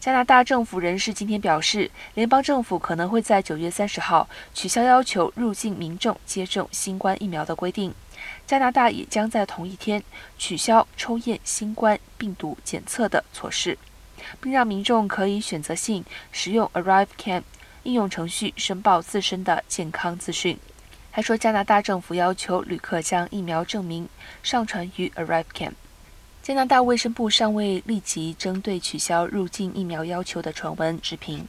加拿大政府人士今天表示，联邦政府可能会在九月三十号取消要求入境民众接种新冠疫苗的规定。加拿大也将在同一天取消抽验新冠病毒检测的措施，并让民众可以选择性使用 ArriveCan 应用程序申报自身的健康资讯。还说，加拿大政府要求旅客将疫苗证明上传于 ArriveCan。加拿大卫生部尚未立即针对取消入境疫苗要求的传闻置评。